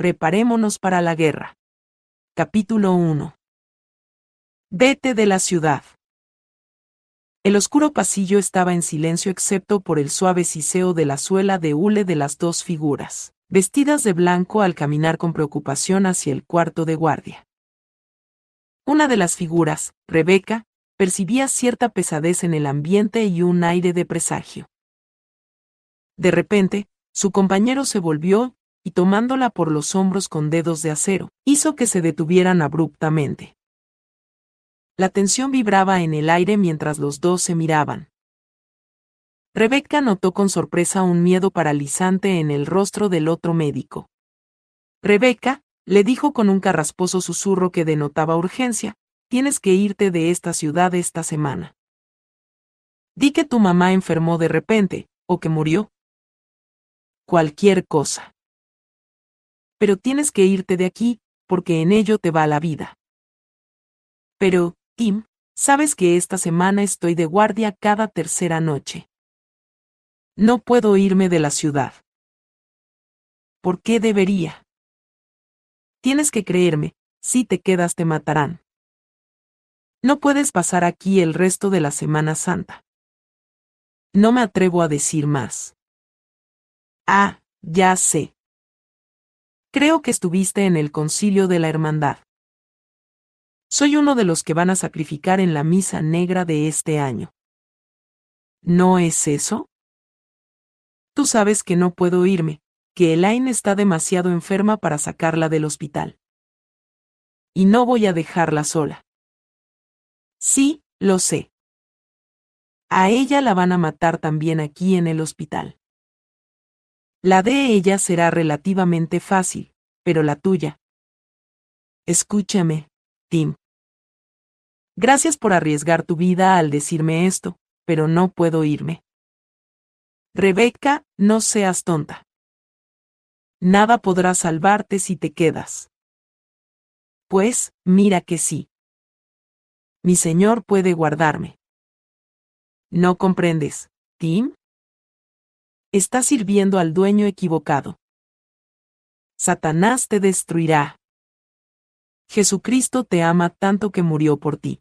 preparémonos para la guerra. Capítulo 1. Vete de la ciudad. El oscuro pasillo estaba en silencio excepto por el suave siseo de la suela de hule de las dos figuras, vestidas de blanco al caminar con preocupación hacia el cuarto de guardia. Una de las figuras, Rebeca, percibía cierta pesadez en el ambiente y un aire de presagio. De repente, su compañero se volvió, y tomándola por los hombros con dedos de acero, hizo que se detuvieran abruptamente. La tensión vibraba en el aire mientras los dos se miraban. Rebeca notó con sorpresa un miedo paralizante en el rostro del otro médico. Rebeca, le dijo con un carrasposo susurro que denotaba urgencia, tienes que irte de esta ciudad esta semana. Di que tu mamá enfermó de repente, o que murió. Cualquier cosa. Pero tienes que irte de aquí, porque en ello te va la vida. Pero, Tim, sabes que esta semana estoy de guardia cada tercera noche. No puedo irme de la ciudad. ¿Por qué debería? Tienes que creerme, si te quedas te matarán. No puedes pasar aquí el resto de la Semana Santa. No me atrevo a decir más. Ah, ya sé. Creo que estuviste en el concilio de la Hermandad. Soy uno de los que van a sacrificar en la misa negra de este año. ¿No es eso? Tú sabes que no puedo irme, que Elaine está demasiado enferma para sacarla del hospital. Y no voy a dejarla sola. Sí, lo sé. A ella la van a matar también aquí en el hospital. La de ella será relativamente fácil, pero la tuya. Escúchame, Tim. Gracias por arriesgar tu vida al decirme esto, pero no puedo irme. Rebeca, no seas tonta. Nada podrá salvarte si te quedas. Pues, mira que sí. Mi Señor puede guardarme. ¿No comprendes, Tim? Estás sirviendo al dueño equivocado. Satanás te destruirá. Jesucristo te ama tanto que murió por ti.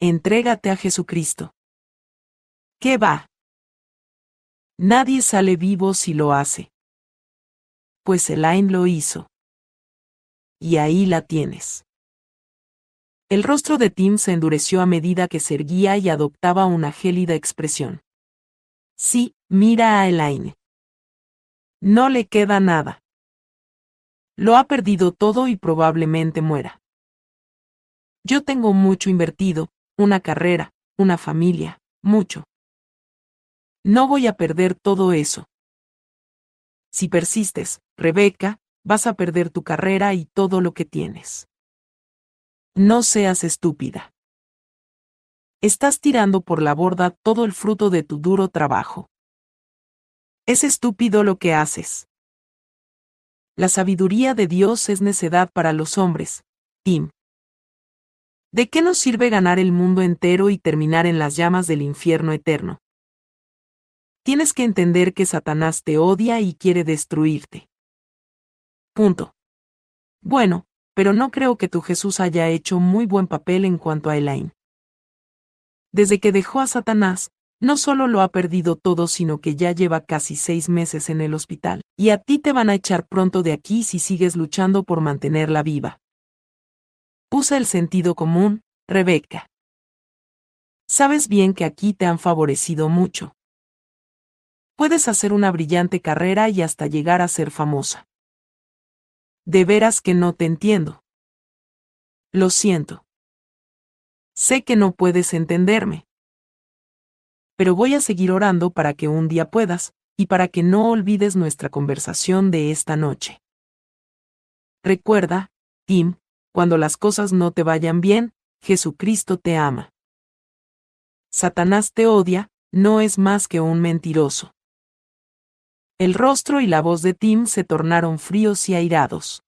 Entrégate a Jesucristo. ¿Qué va? Nadie sale vivo si lo hace. Pues Elaine lo hizo. Y ahí la tienes. El rostro de Tim se endureció a medida que se erguía y adoptaba una gélida expresión. Sí, mira a Elaine. No le queda nada. Lo ha perdido todo y probablemente muera. Yo tengo mucho invertido, una carrera, una familia, mucho. No voy a perder todo eso. Si persistes, Rebeca, vas a perder tu carrera y todo lo que tienes. No seas estúpida. Estás tirando por la borda todo el fruto de tu duro trabajo. Es estúpido lo que haces. La sabiduría de Dios es necedad para los hombres. Tim. ¿De qué nos sirve ganar el mundo entero y terminar en las llamas del infierno eterno? Tienes que entender que Satanás te odia y quiere destruirte. Punto. Bueno, pero no creo que tu Jesús haya hecho muy buen papel en cuanto a Elaine. Desde que dejó a Satanás, no solo lo ha perdido todo, sino que ya lleva casi seis meses en el hospital, y a ti te van a echar pronto de aquí si sigues luchando por mantenerla viva. Usa el sentido común, Rebeca. Sabes bien que aquí te han favorecido mucho. Puedes hacer una brillante carrera y hasta llegar a ser famosa. De veras que no te entiendo. Lo siento. Sé que no puedes entenderme pero voy a seguir orando para que un día puedas, y para que no olvides nuestra conversación de esta noche. Recuerda, Tim, cuando las cosas no te vayan bien, Jesucristo te ama. Satanás te odia, no es más que un mentiroso. El rostro y la voz de Tim se tornaron fríos y airados.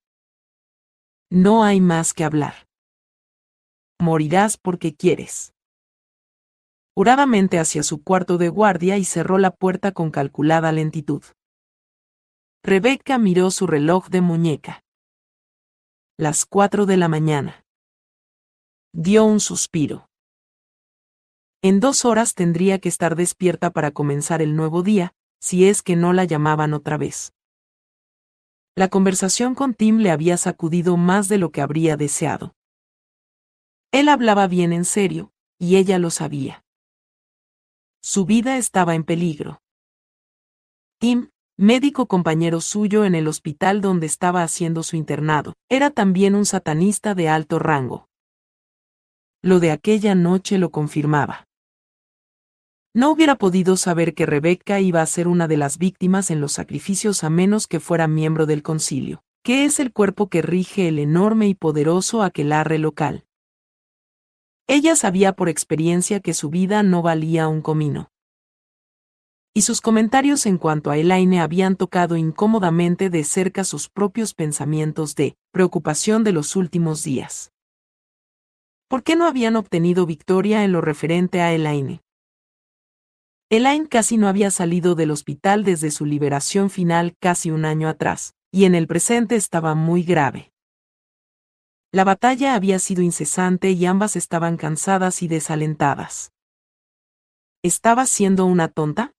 No hay más que hablar. Morirás porque quieres huradamente hacia su cuarto de guardia y cerró la puerta con calculada lentitud. Rebeca miró su reloj de muñeca. Las cuatro de la mañana. Dio un suspiro. En dos horas tendría que estar despierta para comenzar el nuevo día, si es que no la llamaban otra vez. La conversación con Tim le había sacudido más de lo que habría deseado. Él hablaba bien en serio, y ella lo sabía. Su vida estaba en peligro. Tim, médico compañero suyo en el hospital donde estaba haciendo su internado, era también un satanista de alto rango. Lo de aquella noche lo confirmaba. No hubiera podido saber que Rebeca iba a ser una de las víctimas en los sacrificios a menos que fuera miembro del concilio, que es el cuerpo que rige el enorme y poderoso aquelarre local. Ella sabía por experiencia que su vida no valía un comino. Y sus comentarios en cuanto a Elaine habían tocado incómodamente de cerca sus propios pensamientos de preocupación de los últimos días. ¿Por qué no habían obtenido victoria en lo referente a Elaine? Elaine casi no había salido del hospital desde su liberación final casi un año atrás, y en el presente estaba muy grave. La batalla había sido incesante y ambas estaban cansadas y desalentadas. ¿Estaba siendo una tonta?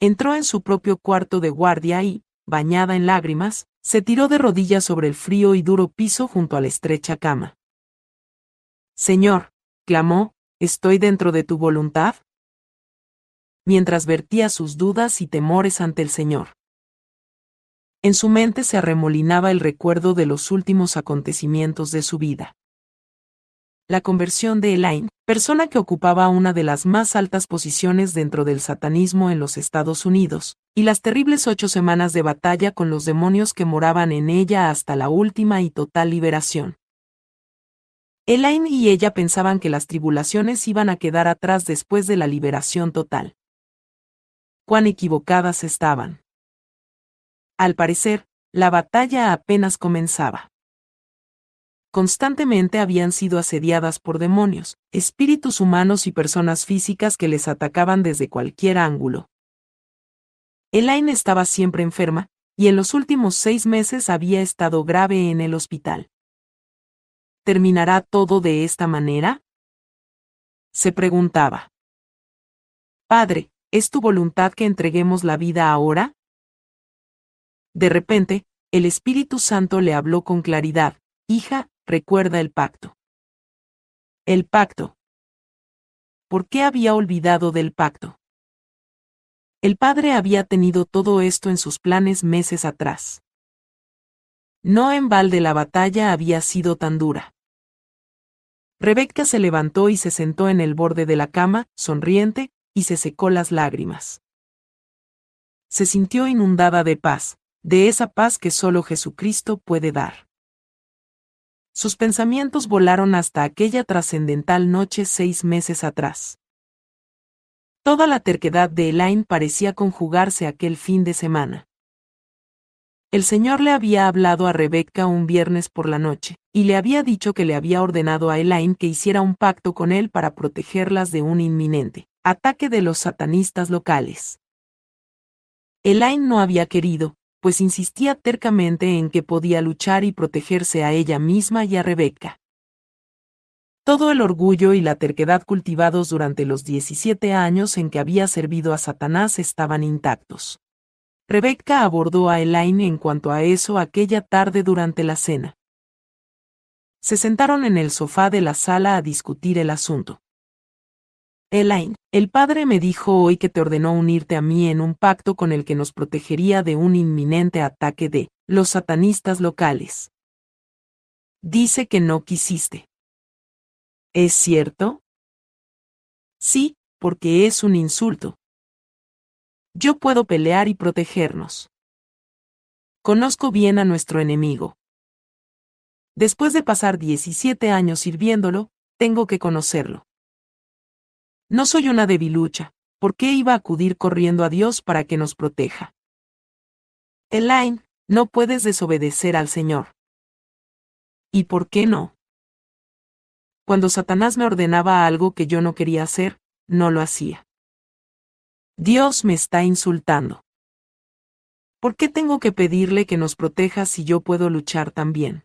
Entró en su propio cuarto de guardia y, bañada en lágrimas, se tiró de rodillas sobre el frío y duro piso junto a la estrecha cama. Señor, clamó, ¿estoy dentro de tu voluntad? mientras vertía sus dudas y temores ante el Señor. En su mente se arremolinaba el recuerdo de los últimos acontecimientos de su vida. La conversión de Elaine, persona que ocupaba una de las más altas posiciones dentro del satanismo en los Estados Unidos, y las terribles ocho semanas de batalla con los demonios que moraban en ella hasta la última y total liberación. Elaine y ella pensaban que las tribulaciones iban a quedar atrás después de la liberación total cuán equivocadas estaban. Al parecer, la batalla apenas comenzaba. Constantemente habían sido asediadas por demonios, espíritus humanos y personas físicas que les atacaban desde cualquier ángulo. Elaine estaba siempre enferma, y en los últimos seis meses había estado grave en el hospital. ¿Terminará todo de esta manera? Se preguntaba. Padre, ¿Es tu voluntad que entreguemos la vida ahora? De repente, el Espíritu Santo le habló con claridad, Hija, recuerda el pacto. El pacto. ¿Por qué había olvidado del pacto? El padre había tenido todo esto en sus planes meses atrás. No en balde la batalla había sido tan dura. Rebeca se levantó y se sentó en el borde de la cama, sonriente, y se secó las lágrimas. Se sintió inundada de paz, de esa paz que solo Jesucristo puede dar. Sus pensamientos volaron hasta aquella trascendental noche seis meses atrás. Toda la terquedad de Elaine parecía conjugarse aquel fin de semana. El Señor le había hablado a Rebeca un viernes por la noche, y le había dicho que le había ordenado a Elaine que hiciera un pacto con él para protegerlas de un inminente ataque de los satanistas locales. Elaine no había querido, pues insistía tercamente en que podía luchar y protegerse a ella misma y a Rebeca. Todo el orgullo y la terquedad cultivados durante los 17 años en que había servido a Satanás estaban intactos. Rebeca abordó a Elaine en cuanto a eso aquella tarde durante la cena. Se sentaron en el sofá de la sala a discutir el asunto. Elaine, el padre me dijo hoy que te ordenó unirte a mí en un pacto con el que nos protegería de un inminente ataque de los satanistas locales. Dice que no quisiste. ¿Es cierto? Sí, porque es un insulto. Yo puedo pelear y protegernos. Conozco bien a nuestro enemigo. Después de pasar 17 años sirviéndolo, tengo que conocerlo. No soy una debilucha, ¿por qué iba a acudir corriendo a Dios para que nos proteja? Elaine, no puedes desobedecer al Señor. ¿Y por qué no? Cuando Satanás me ordenaba algo que yo no quería hacer, no lo hacía. Dios me está insultando. ¿Por qué tengo que pedirle que nos proteja si yo puedo luchar también?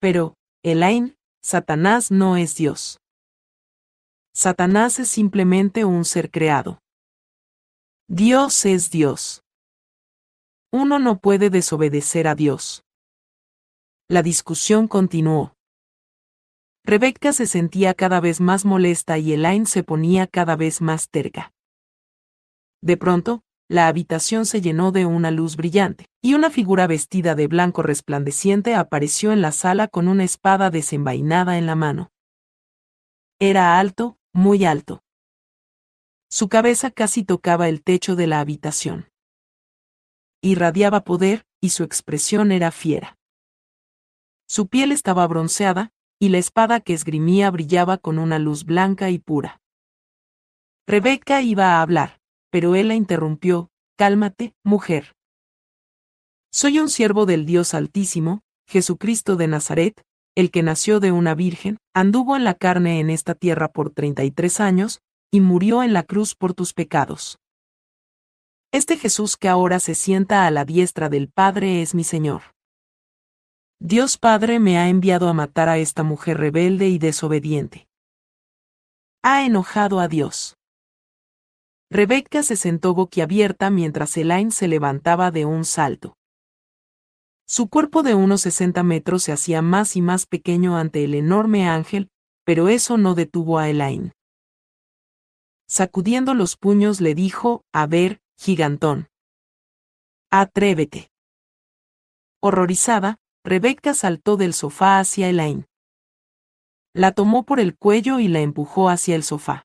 Pero, Elaine, Satanás no es Dios. Satanás es simplemente un ser creado. Dios es Dios. Uno no puede desobedecer a Dios. La discusión continuó. Rebecca se sentía cada vez más molesta y Elaine se ponía cada vez más terca. De pronto, la habitación se llenó de una luz brillante, y una figura vestida de blanco resplandeciente apareció en la sala con una espada desenvainada en la mano. Era alto, muy alto. Su cabeza casi tocaba el techo de la habitación. Irradiaba poder, y su expresión era fiera. Su piel estaba bronceada, y la espada que esgrimía brillaba con una luz blanca y pura. Rebeca iba a hablar pero él la interrumpió, Cálmate, mujer. Soy un siervo del Dios Altísimo, Jesucristo de Nazaret, el que nació de una virgen, anduvo en la carne en esta tierra por treinta y tres años, y murió en la cruz por tus pecados. Este Jesús que ahora se sienta a la diestra del Padre es mi Señor. Dios Padre me ha enviado a matar a esta mujer rebelde y desobediente. Ha enojado a Dios. Rebecca se sentó boquiabierta mientras Elaine se levantaba de un salto. Su cuerpo de unos 60 metros se hacía más y más pequeño ante el enorme ángel, pero eso no detuvo a Elaine. Sacudiendo los puños le dijo, a ver, gigantón. Atrévete. Horrorizada, Rebecca saltó del sofá hacia Elaine. La tomó por el cuello y la empujó hacia el sofá.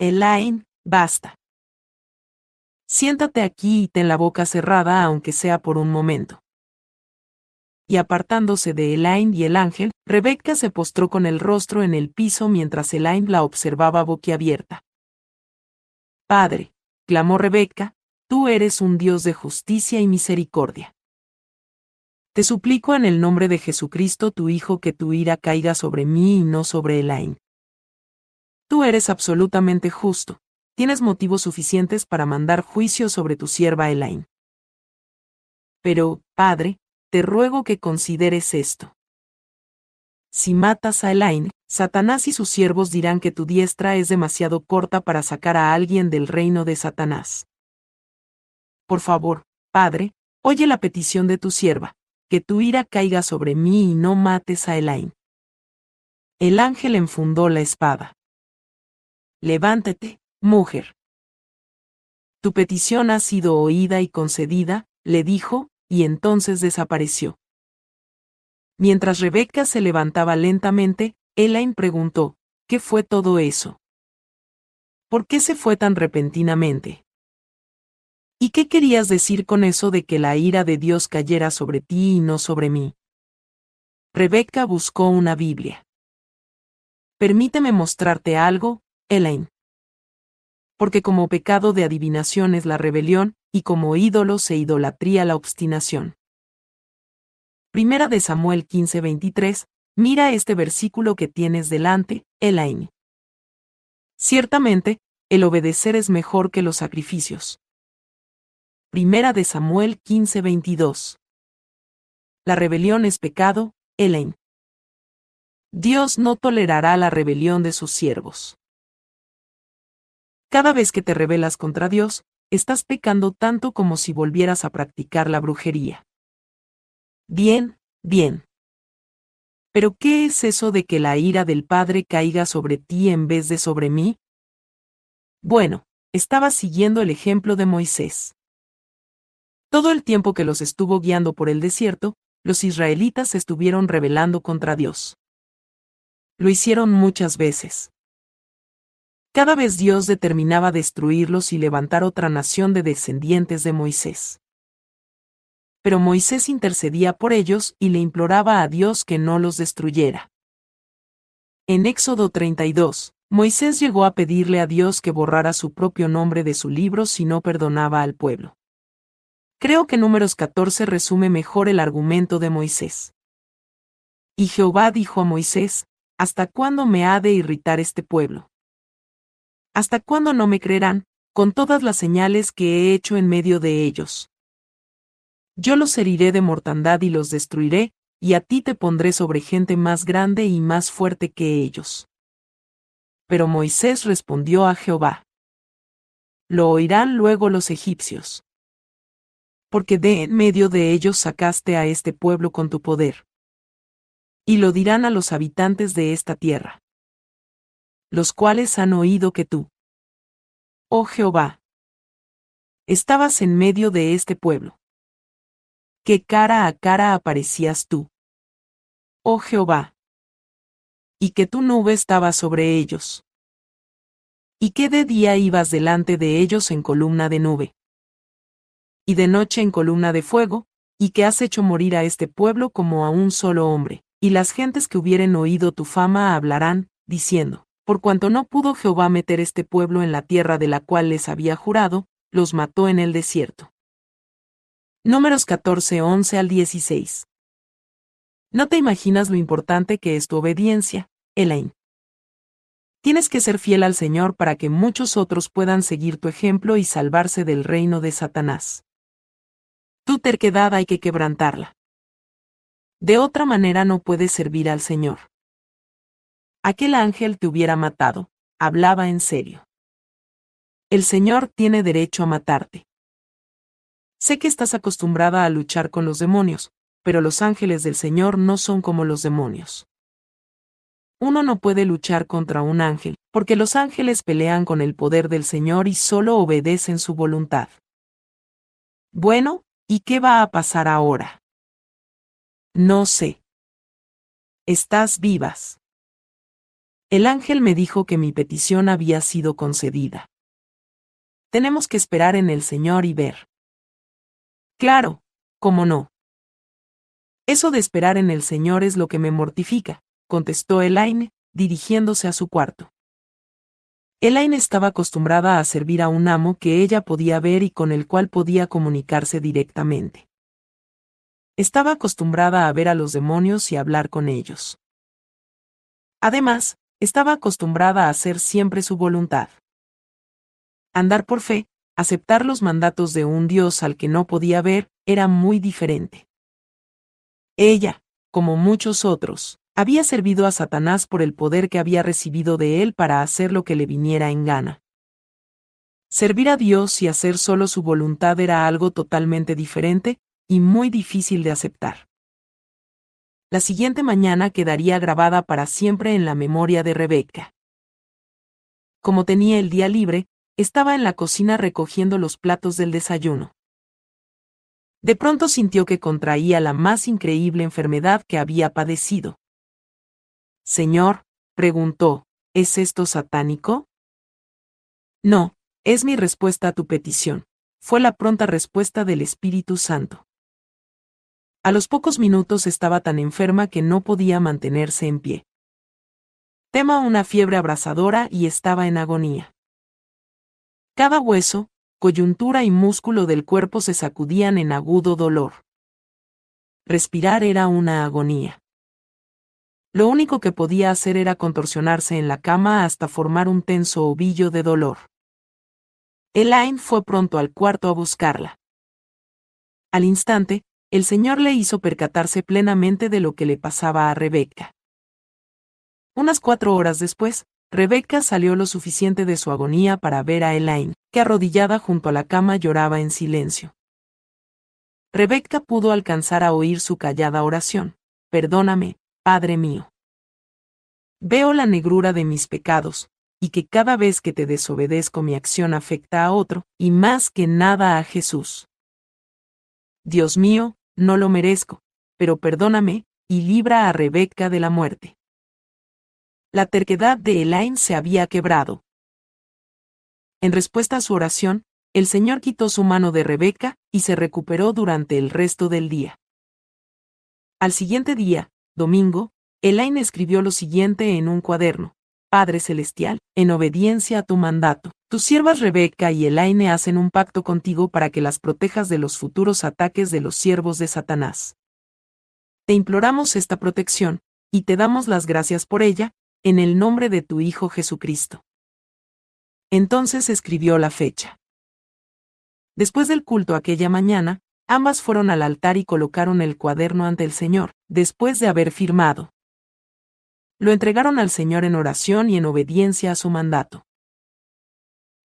Elaine, Basta. Siéntate aquí y ten la boca cerrada aunque sea por un momento. Y apartándose de Elaine y el ángel, Rebecca se postró con el rostro en el piso mientras Elaine la observaba boquiabierta. Padre, clamó Rebecca, tú eres un Dios de justicia y misericordia. Te suplico en el nombre de Jesucristo tu Hijo que tu ira caiga sobre mí y no sobre Elaine. Tú eres absolutamente justo, tienes motivos suficientes para mandar juicio sobre tu sierva Elaine. Pero, padre, te ruego que consideres esto. Si matas a Elaine, Satanás y sus siervos dirán que tu diestra es demasiado corta para sacar a alguien del reino de Satanás. Por favor, padre, oye la petición de tu sierva, que tu ira caiga sobre mí y no mates a Elaine. El ángel enfundó la espada. Levántate, Mujer. Tu petición ha sido oída y concedida, le dijo, y entonces desapareció. Mientras Rebeca se levantaba lentamente, Elaine preguntó, ¿qué fue todo eso? ¿Por qué se fue tan repentinamente? ¿Y qué querías decir con eso de que la ira de Dios cayera sobre ti y no sobre mí? Rebeca buscó una Biblia. Permíteme mostrarte algo, Elaine porque como pecado de adivinación es la rebelión, y como ídolo se idolatría la obstinación. Primera de Samuel 15:23, mira este versículo que tienes delante, Elaine. Ciertamente, el obedecer es mejor que los sacrificios. Primera de Samuel 15:22. La rebelión es pecado, Elaine. Dios no tolerará la rebelión de sus siervos. Cada vez que te rebelas contra Dios, estás pecando tanto como si volvieras a practicar la brujería. Bien, bien. Pero ¿qué es eso de que la ira del Padre caiga sobre ti en vez de sobre mí? Bueno, estaba siguiendo el ejemplo de Moisés. Todo el tiempo que los estuvo guiando por el desierto, los israelitas estuvieron rebelando contra Dios. Lo hicieron muchas veces. Cada vez Dios determinaba destruirlos y levantar otra nación de descendientes de Moisés. Pero Moisés intercedía por ellos y le imploraba a Dios que no los destruyera. En Éxodo 32, Moisés llegó a pedirle a Dios que borrara su propio nombre de su libro si no perdonaba al pueblo. Creo que números 14 resume mejor el argumento de Moisés. Y Jehová dijo a Moisés, ¿Hasta cuándo me ha de irritar este pueblo? ¿Hasta cuándo no me creerán, con todas las señales que he hecho en medio de ellos. Yo los heriré de mortandad y los destruiré, y a ti te pondré sobre gente más grande y más fuerte que ellos. Pero Moisés respondió a Jehová. Lo oirán luego los egipcios. Porque de en medio de ellos sacaste a este pueblo con tu poder. Y lo dirán a los habitantes de esta tierra. Los cuales han oído que tú, oh Jehová, estabas en medio de este pueblo que cara a cara aparecías tú. Oh Jehová. Y que tu nube estaba sobre ellos. Y que de día ibas delante de ellos en columna de nube. Y de noche en columna de fuego, y que has hecho morir a este pueblo como a un solo hombre. Y las gentes que hubieren oído tu fama hablarán, diciendo, por cuanto no pudo Jehová meter este pueblo en la tierra de la cual les había jurado, los mató en el desierto. Números 14, 11 al 16. No te imaginas lo importante que es tu obediencia, Elaine. Tienes que ser fiel al Señor para que muchos otros puedan seguir tu ejemplo y salvarse del reino de Satanás. Tu terquedad hay que quebrantarla. De otra manera no puedes servir al Señor. Aquel ángel te hubiera matado, hablaba en serio. El Señor tiene derecho a matarte. Sé que estás acostumbrada a luchar con los demonios, pero los ángeles del Señor no son como los demonios. Uno no puede luchar contra un ángel, porque los ángeles pelean con el poder del Señor y solo obedecen su voluntad. Bueno, ¿y qué va a pasar ahora? No sé. Estás vivas. El ángel me dijo que mi petición había sido concedida. Tenemos que esperar en el Señor y ver. Claro, ¿cómo no? Eso de esperar en el Señor es lo que me mortifica, contestó Elaine, dirigiéndose a su cuarto. Elaine estaba acostumbrada a servir a un amo que ella podía ver y con el cual podía comunicarse directamente. Estaba acostumbrada a ver a los demonios y hablar con ellos. Además, estaba acostumbrada a hacer siempre su voluntad. Andar por fe, aceptar los mandatos de un Dios al que no podía ver, era muy diferente. Ella, como muchos otros, había servido a Satanás por el poder que había recibido de él para hacer lo que le viniera en gana. Servir a Dios y hacer solo su voluntad era algo totalmente diferente y muy difícil de aceptar. La siguiente mañana quedaría grabada para siempre en la memoria de Rebeca. Como tenía el día libre, estaba en la cocina recogiendo los platos del desayuno. De pronto sintió que contraía la más increíble enfermedad que había padecido. Señor, preguntó, ¿es esto satánico? No, es mi respuesta a tu petición, fue la pronta respuesta del Espíritu Santo. A los pocos minutos estaba tan enferma que no podía mantenerse en pie. Tema una fiebre abrasadora y estaba en agonía. Cada hueso, coyuntura y músculo del cuerpo se sacudían en agudo dolor. Respirar era una agonía. Lo único que podía hacer era contorsionarse en la cama hasta formar un tenso ovillo de dolor. Elaine fue pronto al cuarto a buscarla. Al instante, el Señor le hizo percatarse plenamente de lo que le pasaba a Rebeca. Unas cuatro horas después, Rebeca salió lo suficiente de su agonía para ver a Elaine, que arrodillada junto a la cama lloraba en silencio. Rebeca pudo alcanzar a oír su callada oración. Perdóname, Padre mío. Veo la negrura de mis pecados, y que cada vez que te desobedezco mi acción afecta a otro, y más que nada a Jesús. Dios mío, no lo merezco, pero perdóname, y libra a Rebeca de la muerte. La terquedad de Elaine se había quebrado. En respuesta a su oración, el Señor quitó su mano de Rebeca y se recuperó durante el resto del día. Al siguiente día, domingo, Elaine escribió lo siguiente en un cuaderno. Padre Celestial, en obediencia a tu mandato, tus siervas Rebeca y Elaine hacen un pacto contigo para que las protejas de los futuros ataques de los siervos de Satanás. Te imploramos esta protección, y te damos las gracias por ella, en el nombre de tu Hijo Jesucristo. Entonces escribió la fecha. Después del culto aquella mañana, ambas fueron al altar y colocaron el cuaderno ante el Señor, después de haber firmado. Lo entregaron al Señor en oración y en obediencia a su mandato.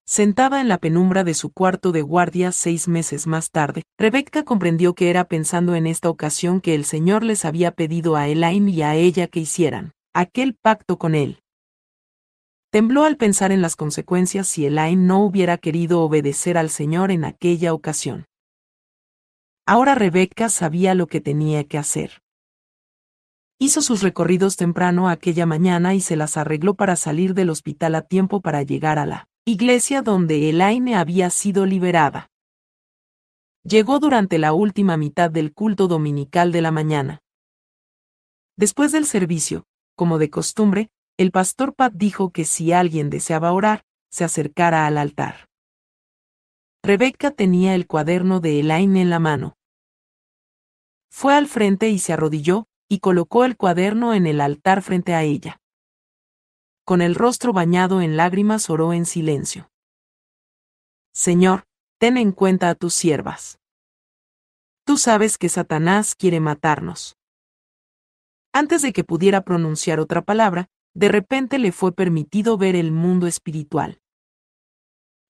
Sentada en la penumbra de su cuarto de guardia seis meses más tarde, Rebeca comprendió que era pensando en esta ocasión que el Señor les había pedido a Elaine y a ella que hicieran aquel pacto con él. Tembló al pensar en las consecuencias si Elaine no hubiera querido obedecer al Señor en aquella ocasión. Ahora Rebeca sabía lo que tenía que hacer. Hizo sus recorridos temprano aquella mañana y se las arregló para salir del hospital a tiempo para llegar a la iglesia donde Elaine había sido liberada. Llegó durante la última mitad del culto dominical de la mañana. Después del servicio, como de costumbre, el pastor Pat dijo que si alguien deseaba orar, se acercara al altar. Rebeca tenía el cuaderno de Elaine en la mano. Fue al frente y se arrodilló, y colocó el cuaderno en el altar frente a ella con el rostro bañado en lágrimas oró en silencio. Señor, ten en cuenta a tus siervas. Tú sabes que Satanás quiere matarnos. Antes de que pudiera pronunciar otra palabra, de repente le fue permitido ver el mundo espiritual.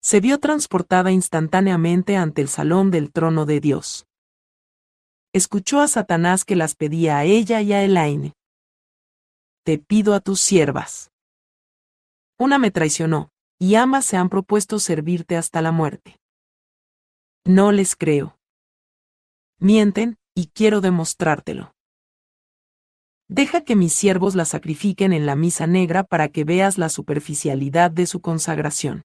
Se vio transportada instantáneamente ante el salón del trono de Dios. Escuchó a Satanás que las pedía a ella y a Elaine. Te pido a tus siervas. Una me traicionó, y ambas se han propuesto servirte hasta la muerte. No les creo. Mienten, y quiero demostrártelo. Deja que mis siervos la sacrifiquen en la misa negra para que veas la superficialidad de su consagración.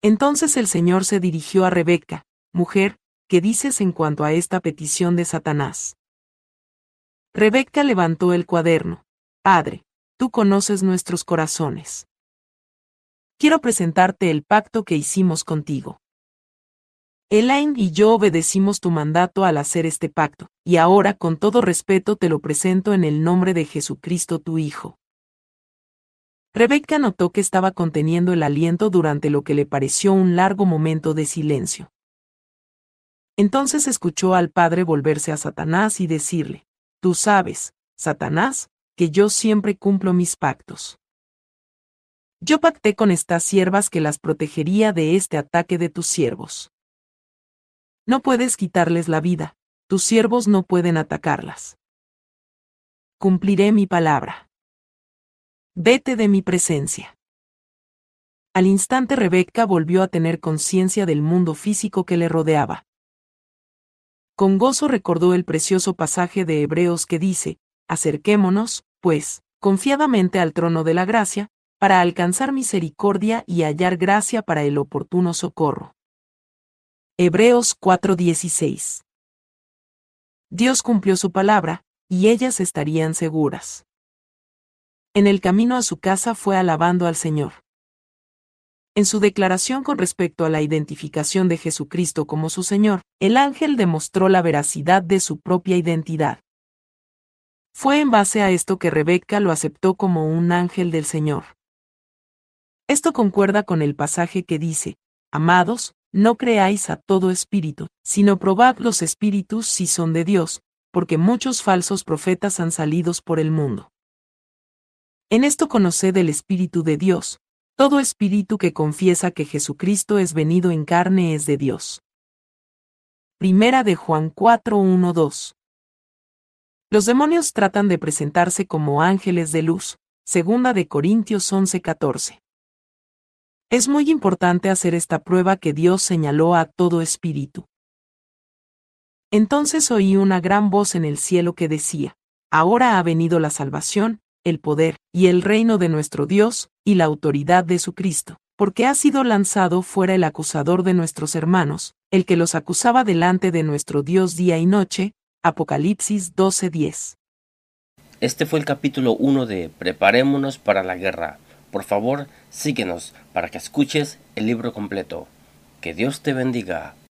Entonces el Señor se dirigió a Rebeca, mujer, ¿qué dices en cuanto a esta petición de Satanás? Rebeca levantó el cuaderno. Padre, tú conoces nuestros corazones. Quiero presentarte el pacto que hicimos contigo. Elaine y yo obedecimos tu mandato al hacer este pacto, y ahora con todo respeto te lo presento en el nombre de Jesucristo tu Hijo. Rebeca notó que estaba conteniendo el aliento durante lo que le pareció un largo momento de silencio. Entonces escuchó al padre volverse a Satanás y decirle, Tú sabes, Satanás, que yo siempre cumplo mis pactos. Yo pacté con estas siervas que las protegería de este ataque de tus siervos. No puedes quitarles la vida, tus siervos no pueden atacarlas. Cumpliré mi palabra. Vete de mi presencia. Al instante Rebeca volvió a tener conciencia del mundo físico que le rodeaba. Con gozo recordó el precioso pasaje de Hebreos que dice, Acerquémonos, pues, confiadamente al trono de la gracia, para alcanzar misericordia y hallar gracia para el oportuno socorro. Hebreos 4:16 Dios cumplió su palabra, y ellas estarían seguras. En el camino a su casa fue alabando al Señor. En su declaración con respecto a la identificación de Jesucristo como su Señor, el ángel demostró la veracidad de su propia identidad. Fue en base a esto que Rebeca lo aceptó como un ángel del Señor. Esto concuerda con el pasaje que dice, Amados, no creáis a todo espíritu, sino probad los espíritus si son de Dios, porque muchos falsos profetas han salido por el mundo. En esto conoced el Espíritu de Dios, todo espíritu que confiesa que Jesucristo es venido en carne es de Dios. Primera de Juan 4 2 los demonios tratan de presentarse como ángeles de luz. Segunda de Corintios 11:14. Es muy importante hacer esta prueba que Dios señaló a todo espíritu. Entonces oí una gran voz en el cielo que decía, Ahora ha venido la salvación, el poder, y el reino de nuestro Dios, y la autoridad de su Cristo, porque ha sido lanzado fuera el acusador de nuestros hermanos, el que los acusaba delante de nuestro Dios día y noche, Apocalipsis 12:10. Este fue el capítulo 1 de Preparémonos para la guerra. Por favor, síguenos para que escuches el libro completo. Que Dios te bendiga.